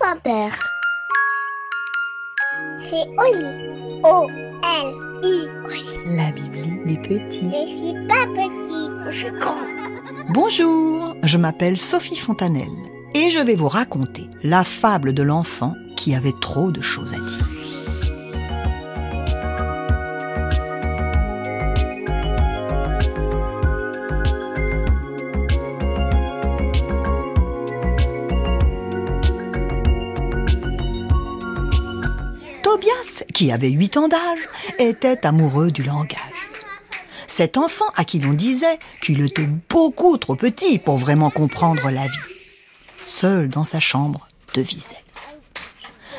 l'alphabet. C'est Oli. O-L-I. La Bibli des petits. Je suis pas petit, je suis grand. Bonjour, je m'appelle Sophie Fontanelle et je vais vous raconter la fable de l'enfant qui avait trop de choses à dire. Tobias, qui avait 8 ans d'âge, était amoureux du langage. Cet enfant à qui l'on disait qu'il était beaucoup trop petit pour vraiment comprendre la vie. Seul dans sa chambre, devisait.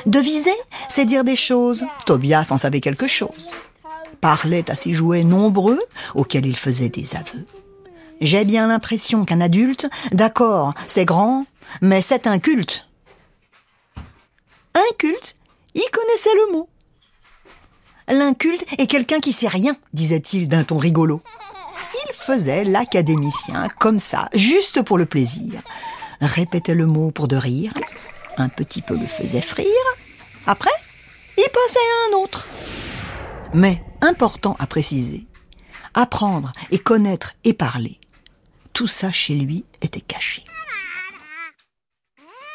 Deviser, c'est dire des choses. Tobias en savait quelque chose. Parlait à ses jouets nombreux auxquels il faisait des aveux. J'ai bien l'impression qu'un adulte, d'accord, c'est grand, mais c'est un culte. Un culte il connaissait le mot. L'inculte est quelqu'un qui sait rien, disait-il d'un ton rigolo. Il faisait l'académicien comme ça, juste pour le plaisir. Répétait le mot pour de rire. Un petit peu le faisait frire. Après, il passait à un autre. Mais, important à préciser, apprendre et connaître et parler, tout ça chez lui était caché.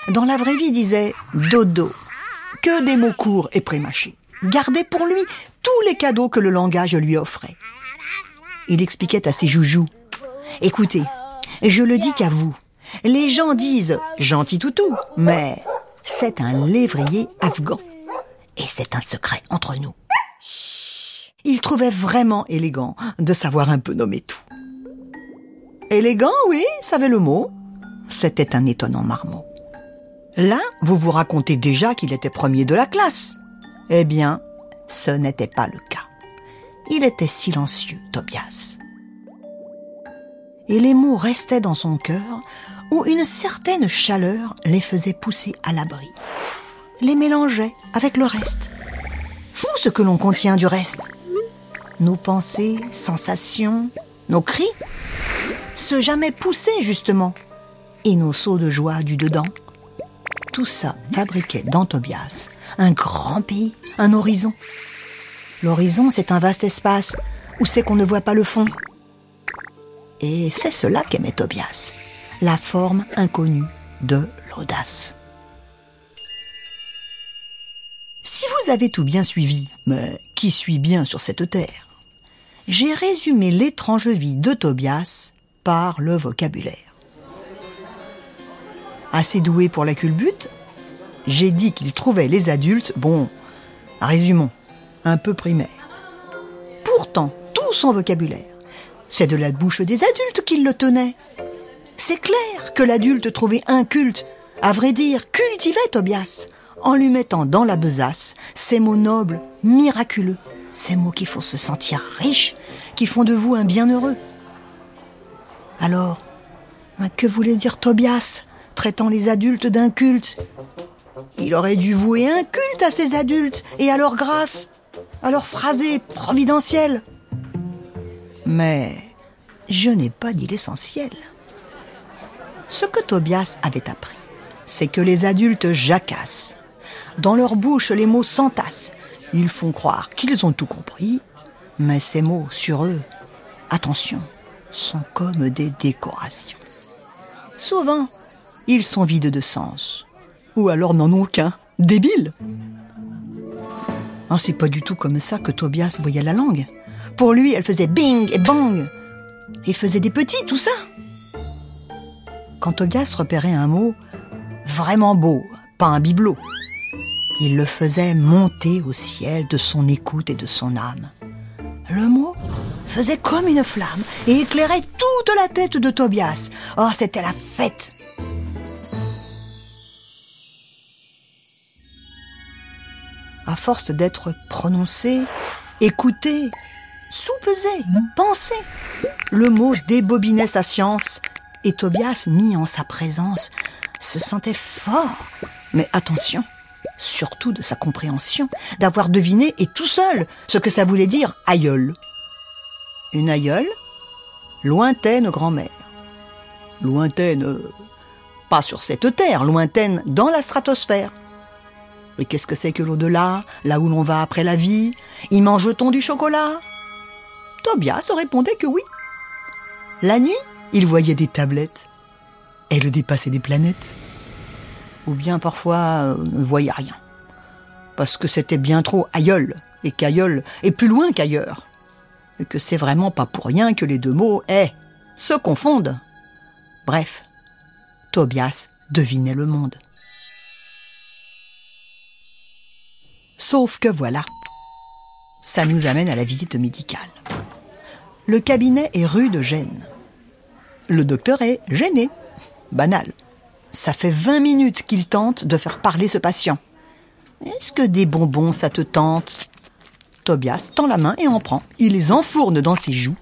Dans la vraie vie, disait dodo, que des mots courts et prémâchés. Gardait pour lui tous les cadeaux que le langage lui offrait. Il expliquait à ses joujoux Écoutez, je le dis qu'à vous. Les gens disent gentil toutou, mais c'est un lévrier afghan. Et c'est un secret entre nous. Il trouvait vraiment élégant de savoir un peu nommer tout. Élégant, oui, savait le mot. C'était un étonnant marmot. Là, vous vous racontez déjà qu'il était premier de la classe. Eh bien, ce n'était pas le cas. Il était silencieux, Tobias. Et les mots restaient dans son cœur où une certaine chaleur les faisait pousser à l'abri. Les mélangeait avec le reste. Fou ce que l'on contient du reste. Nos pensées, sensations, nos cris, se jamais poussaient justement, et nos sauts de joie du dedans tout ça fabriquait dans Tobias un grand pays, un horizon. L'horizon, c'est un vaste espace où c'est qu'on ne voit pas le fond. Et c'est cela qu'aimait Tobias, la forme inconnue de l'audace. Si vous avez tout bien suivi, mais qui suit bien sur cette terre, j'ai résumé l'étrange vie de Tobias par le vocabulaire assez doué pour la culbute, j'ai dit qu'il trouvait les adultes, bon, résumons, un peu primaires. Pourtant, tout son vocabulaire, c'est de la bouche des adultes qu'il le tenait. C'est clair que l'adulte trouvait inculte, à vrai dire, cultivait Tobias, en lui mettant dans la besace ces mots nobles, miraculeux, ces mots qui font se sentir riche, qui font de vous un bienheureux. Alors, que voulait dire Tobias? Traitant les adultes d'incultes. Il aurait dû vouer un culte à ces adultes et à leur grâce, à leur phrasé providentiel. Mais je n'ai pas dit l'essentiel. Ce que Tobias avait appris, c'est que les adultes jacassent. Dans leur bouche, les mots s'entassent. Ils font croire qu'ils ont tout compris, mais ces mots sur eux, attention, sont comme des décorations. Souvent, ils sont vides de sens. Ou alors n'en ont aucun. Débiles ah, C'est pas du tout comme ça que Tobias voyait la langue. Pour lui, elle faisait bing et bang. Et faisait des petits, tout ça. Quand Tobias repérait un mot vraiment beau, pas un bibelot, il le faisait monter au ciel de son écoute et de son âme. Le mot faisait comme une flamme et éclairait toute la tête de Tobias. Oh, c'était la fête force d'être prononcé, écouté, soupesé, pensé. Le mot débobinait sa science, et Tobias, mis en sa présence, se sentait fort. Mais attention, surtout de sa compréhension, d'avoir deviné, et tout seul, ce que ça voulait dire aïeul. Une aïeule, lointaine grand-mère. Lointaine, Pas sur cette terre lointaine, dans la stratosphère. Mais qu'est-ce que c'est que l'au-delà, là où l'on va après la vie? Y mange-t-on du chocolat? Tobias répondait que oui. La nuit, il voyait des tablettes. Elles dépassaient des planètes. Ou bien parfois euh, ne voyait rien. Parce que c'était bien trop aïeul, et qu'aïeul est plus loin qu'ailleurs. Et que c'est vraiment pas pour rien que les deux mots eh, se confondent. Bref, Tobias devinait le monde. Sauf que voilà, ça nous amène à la visite médicale. Le cabinet est rue de Gênes. Le docteur est gêné. Banal. Ça fait 20 minutes qu'il tente de faire parler ce patient. Est-ce que des bonbons, ça te tente? Tobias tend la main et en prend. Il les enfourne dans ses joues.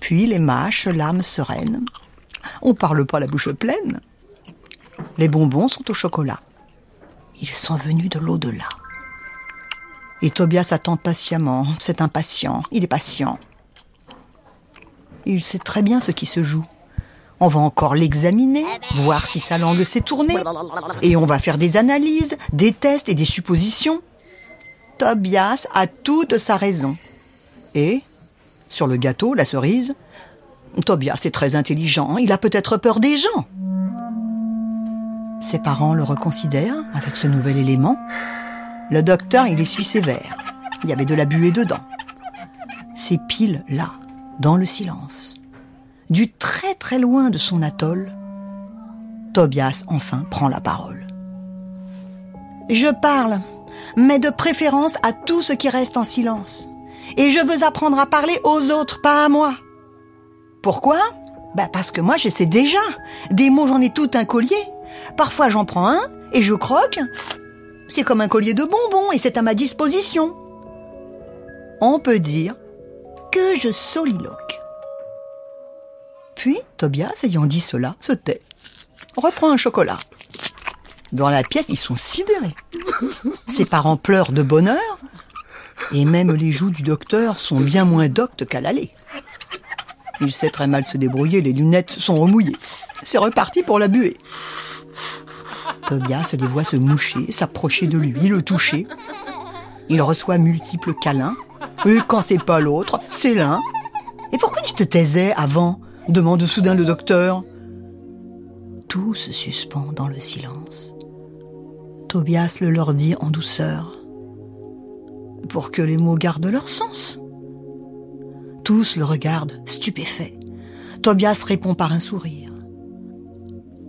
Puis les mâche, l'âme sereine. On parle pas la bouche pleine. Les bonbons sont au chocolat. Ils sont venus de l'au-delà. Et Tobias attend patiemment. C'est impatient. Il est patient. Il sait très bien ce qui se joue. On va encore l'examiner, voir si sa langue s'est tournée. Et on va faire des analyses, des tests et des suppositions. Tobias a toute sa raison. Et, sur le gâteau, la cerise, Tobias est très intelligent, il a peut-être peur des gens. Ses parents le reconsidèrent avec ce nouvel élément. Le docteur, il essuie ses verres. Il y avait de la buée dedans. C'est pile là, dans le silence du très très loin de son atoll, Tobias enfin prend la parole. Je parle, mais de préférence à tout ce qui reste en silence. Et je veux apprendre à parler aux autres, pas à moi. Pourquoi? Bah Parce que moi je sais déjà. Des mots j'en ai tout un collier. Parfois j'en prends un et je croque. C'est comme un collier de bonbons et c'est à ma disposition. On peut dire que je soliloque. Puis, Tobias, ayant dit cela, se tait, reprend un chocolat. Dans la pièce, ils sont sidérés. Ses parents pleurent de bonheur, et même les joues du docteur sont bien moins doctes qu'à l'aller. Il sait très mal se débrouiller, les lunettes sont remouillées. C'est reparti pour la buée. Tobias les voit se moucher, s'approcher de lui, le toucher. Il reçoit multiples câlins. Et quand c'est pas l'autre, c'est l'un. Et pourquoi tu te taisais avant demande soudain le docteur. Tout se suspend dans le silence. Tobias le leur dit en douceur, pour que les mots gardent leur sens. Tous le regardent, stupéfaits. Tobias répond par un sourire.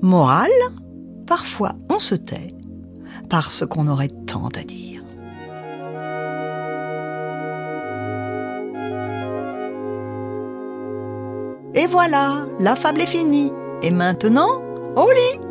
Morale, parfois on se tait, parce qu'on aurait tant à dire. Et voilà, la fable est finie. Et maintenant, au lit